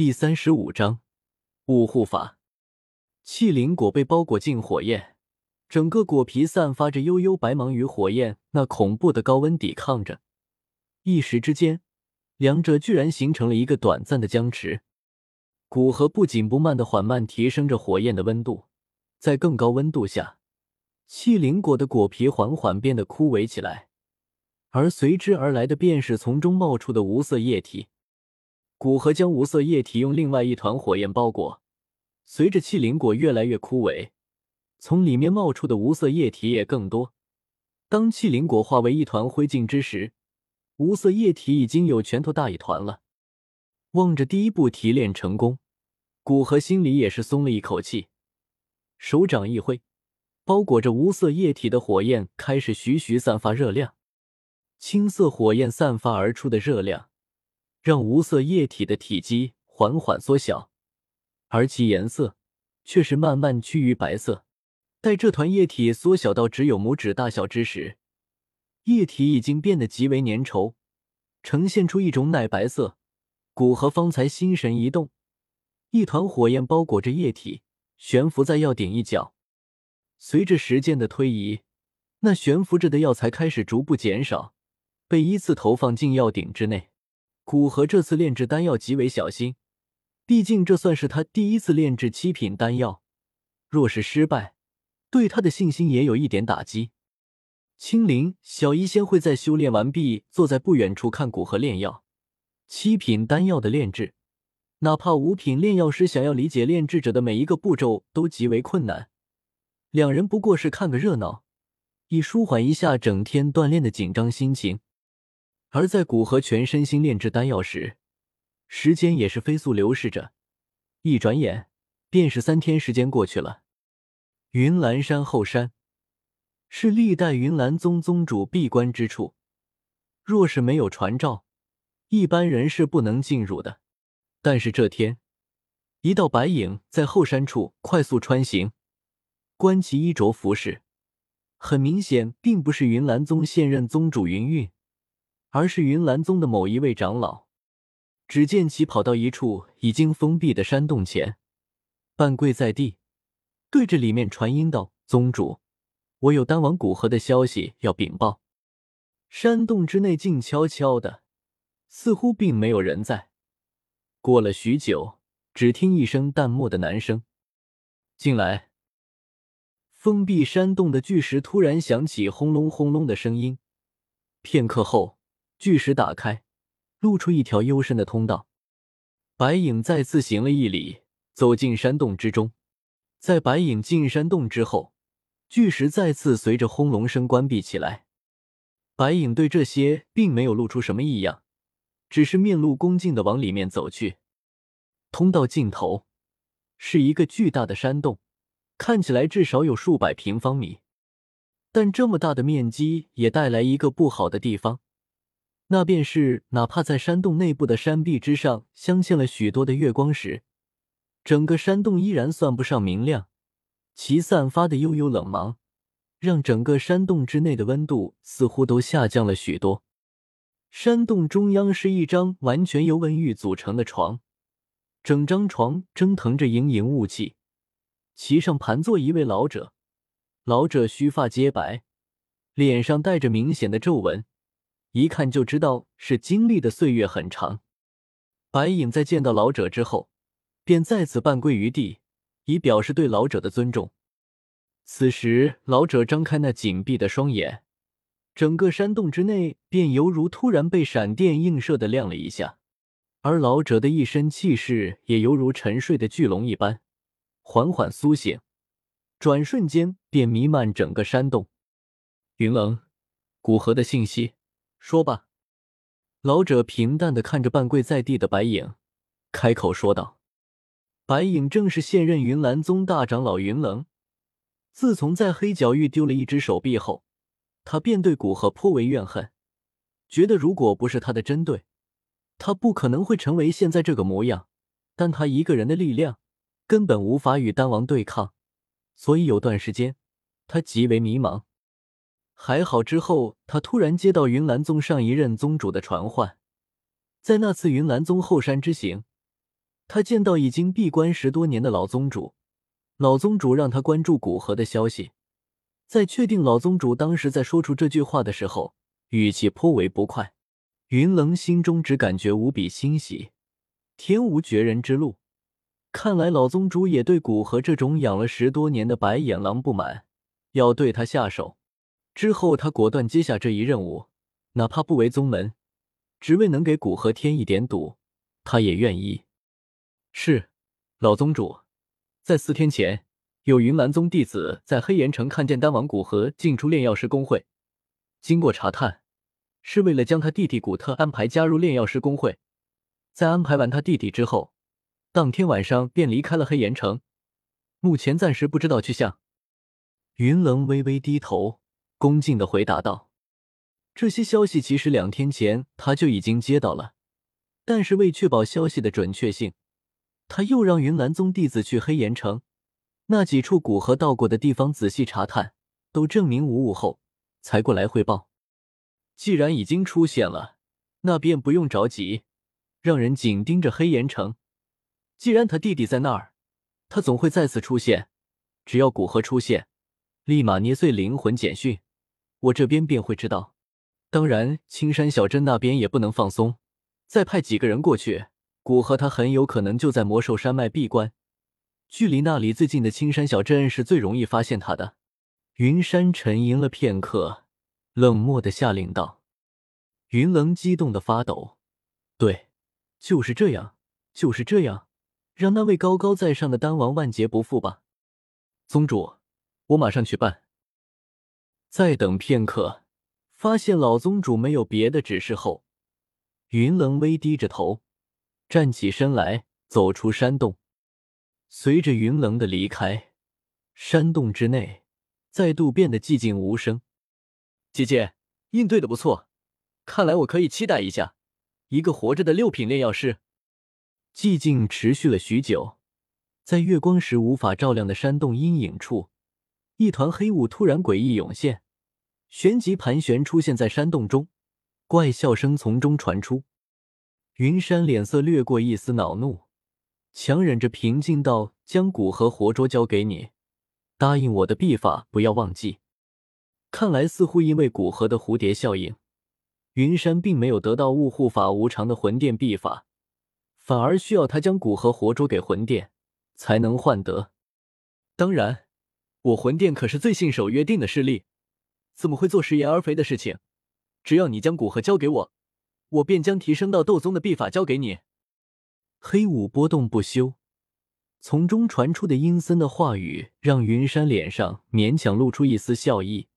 第三十五章雾护法。气灵果被包裹进火焰，整个果皮散发着悠悠白芒，与火焰那恐怖的高温抵抗着。一时之间，两者居然形成了一个短暂的僵持。古河不紧不慢的缓慢提升着火焰的温度，在更高温度下，气灵果的果皮缓缓变得枯萎起来，而随之而来的便是从中冒出的无色液体。古河将无色液体用另外一团火焰包裹，随着气灵果越来越枯萎，从里面冒出的无色液体也更多。当气灵果化为一团灰烬之时，无色液体已经有拳头大一团了。望着第一步提炼成功，古河心里也是松了一口气，手掌一挥，包裹着无色液体的火焰开始徐徐散发热量。青色火焰散发而出的热量。让无色液体的体积缓缓缩小，而其颜色却是慢慢趋于白色。待这团液体缩小到只有拇指大小之时，液体已经变得极为粘稠，呈现出一种奶白色。古河方才心神一动，一团火焰包裹着液体，悬浮在药鼎一角。随着时间的推移，那悬浮着的药材开始逐步减少，被依次投放进药鼎之内。古河这次炼制丹药极为小心，毕竟这算是他第一次炼制七品丹药。若是失败，对他的信心也有一点打击。青灵、小医仙会在修炼完毕，坐在不远处看古河炼药。七品丹药的炼制，哪怕五品炼药师想要理解炼制者的每一个步骤都极为困难。两人不过是看个热闹，以舒缓一下整天锻炼的紧张心情。而在古河全身心炼制丹药时，时间也是飞速流逝着，一转眼便是三天时间过去了。云岚山后山是历代云岚宗宗主闭关之处，若是没有传召，一般人是不能进入的。但是这天，一道白影在后山处快速穿行，观其衣着服饰，很明显并不是云岚宗现任宗主云韵。而是云岚宗的某一位长老。只见其跑到一处已经封闭的山洞前，半跪在地，对着里面传音道：“宗主，我有丹王古河的消息要禀报。”山洞之内静悄悄的，似乎并没有人在。过了许久，只听一声淡漠的男声：“进来。”封闭山洞的巨石突然响起轰隆轰隆的声音，片刻后。巨石打开，露出一条幽深的通道。白影再次行了一礼，走进山洞之中。在白影进山洞之后，巨石再次随着轰隆声关闭起来。白影对这些并没有露出什么异样，只是面露恭敬的往里面走去。通道尽头是一个巨大的山洞，看起来至少有数百平方米。但这么大的面积也带来一个不好的地方。那便是，哪怕在山洞内部的山壁之上镶嵌了许多的月光石，整个山洞依然算不上明亮。其散发的悠悠冷芒，让整个山洞之内的温度似乎都下降了许多。山洞中央是一张完全由文玉组成的床，整张床蒸腾着盈盈雾气，其上盘坐一位老者。老者须发皆白，脸上带着明显的皱纹。一看就知道是经历的岁月很长。白影在见到老者之后，便再次半跪于地，以表示对老者的尊重。此时，老者张开那紧闭的双眼，整个山洞之内便犹如突然被闪电映射的亮了一下，而老者的一身气势也犹如沉睡的巨龙一般，缓缓苏醒，转瞬间便弥漫整个山洞。云冷，古河的信息。说吧，老者平淡的看着半跪在地的白影，开口说道：“白影正是现任云岚宗大长老云棱。自从在黑角域丢了一只手臂后，他便对古河颇为怨恨，觉得如果不是他的针对，他不可能会成为现在这个模样。但他一个人的力量根本无法与丹王对抗，所以有段时间他极为迷茫。”还好，之后他突然接到云岚宗上一任宗主的传唤，在那次云岚宗后山之行，他见到已经闭关十多年的老宗主，老宗主让他关注古河的消息。在确定老宗主当时在说出这句话的时候，语气颇为不快。云棱心中只感觉无比欣喜，天无绝人之路。看来老宗主也对古河这种养了十多年的白眼狼不满，要对他下手。之后，他果断接下这一任务，哪怕不为宗门，只为能给古河添一点堵，他也愿意。是，老宗主，在四天前，有云岚宗弟子在黑岩城看见丹王古河进出炼药师公会，经过查探，是为了将他弟弟古特安排加入炼药师公会。在安排完他弟弟之后。当天晚上便离开了黑岩城，目前暂时不知道去向。云棱微微低头，恭敬的回答道：“这些消息其实两天前他就已经接到了，但是为确保消息的准确性，他又让云岚宗弟子去黑岩城那几处古河到过的地方仔细查探，都证明无误后，才过来汇报。既然已经出现了，那便不用着急，让人紧盯着黑岩城。”既然他弟弟在那儿，他总会再次出现。只要古河出现，立马捏碎灵魂简讯，我这边便会知道。当然，青山小镇那边也不能放松，再派几个人过去。古河他很有可能就在魔兽山脉闭关，距离那里最近的青山小镇是最容易发现他的。云山沉吟了片刻，冷漠的下令道：“云棱激动的发抖，对，就是这样，就是这样。”让那位高高在上的丹王万劫不复吧，宗主，我马上去办。再等片刻，发现老宗主没有别的指示后，云棱微低着头，站起身来，走出山洞。随着云棱的离开，山洞之内再度变得寂静无声。姐姐应对的不错，看来我可以期待一下一个活着的六品炼药师。寂静持续了许久，在月光时无法照亮的山洞阴影处，一团黑雾突然诡异涌现，旋即盘旋出现在山洞中，怪笑声从中传出。云山脸色掠过一丝恼怒，强忍着平静道：“将古河活捉交给你，答应我的秘法不要忘记。”看来似乎因为古河的蝴蝶效应，云山并没有得到雾护法无常的魂殿秘法。反而需要他将古河活捉给魂殿，才能换得。当然，我魂殿可是最信守约定的势力，怎么会做食言而肥的事情？只要你将古河交给我，我便将提升到斗宗的秘法交给你。黑雾波动不休，从中传出的阴森的话语让云山脸上勉强露出一丝笑意。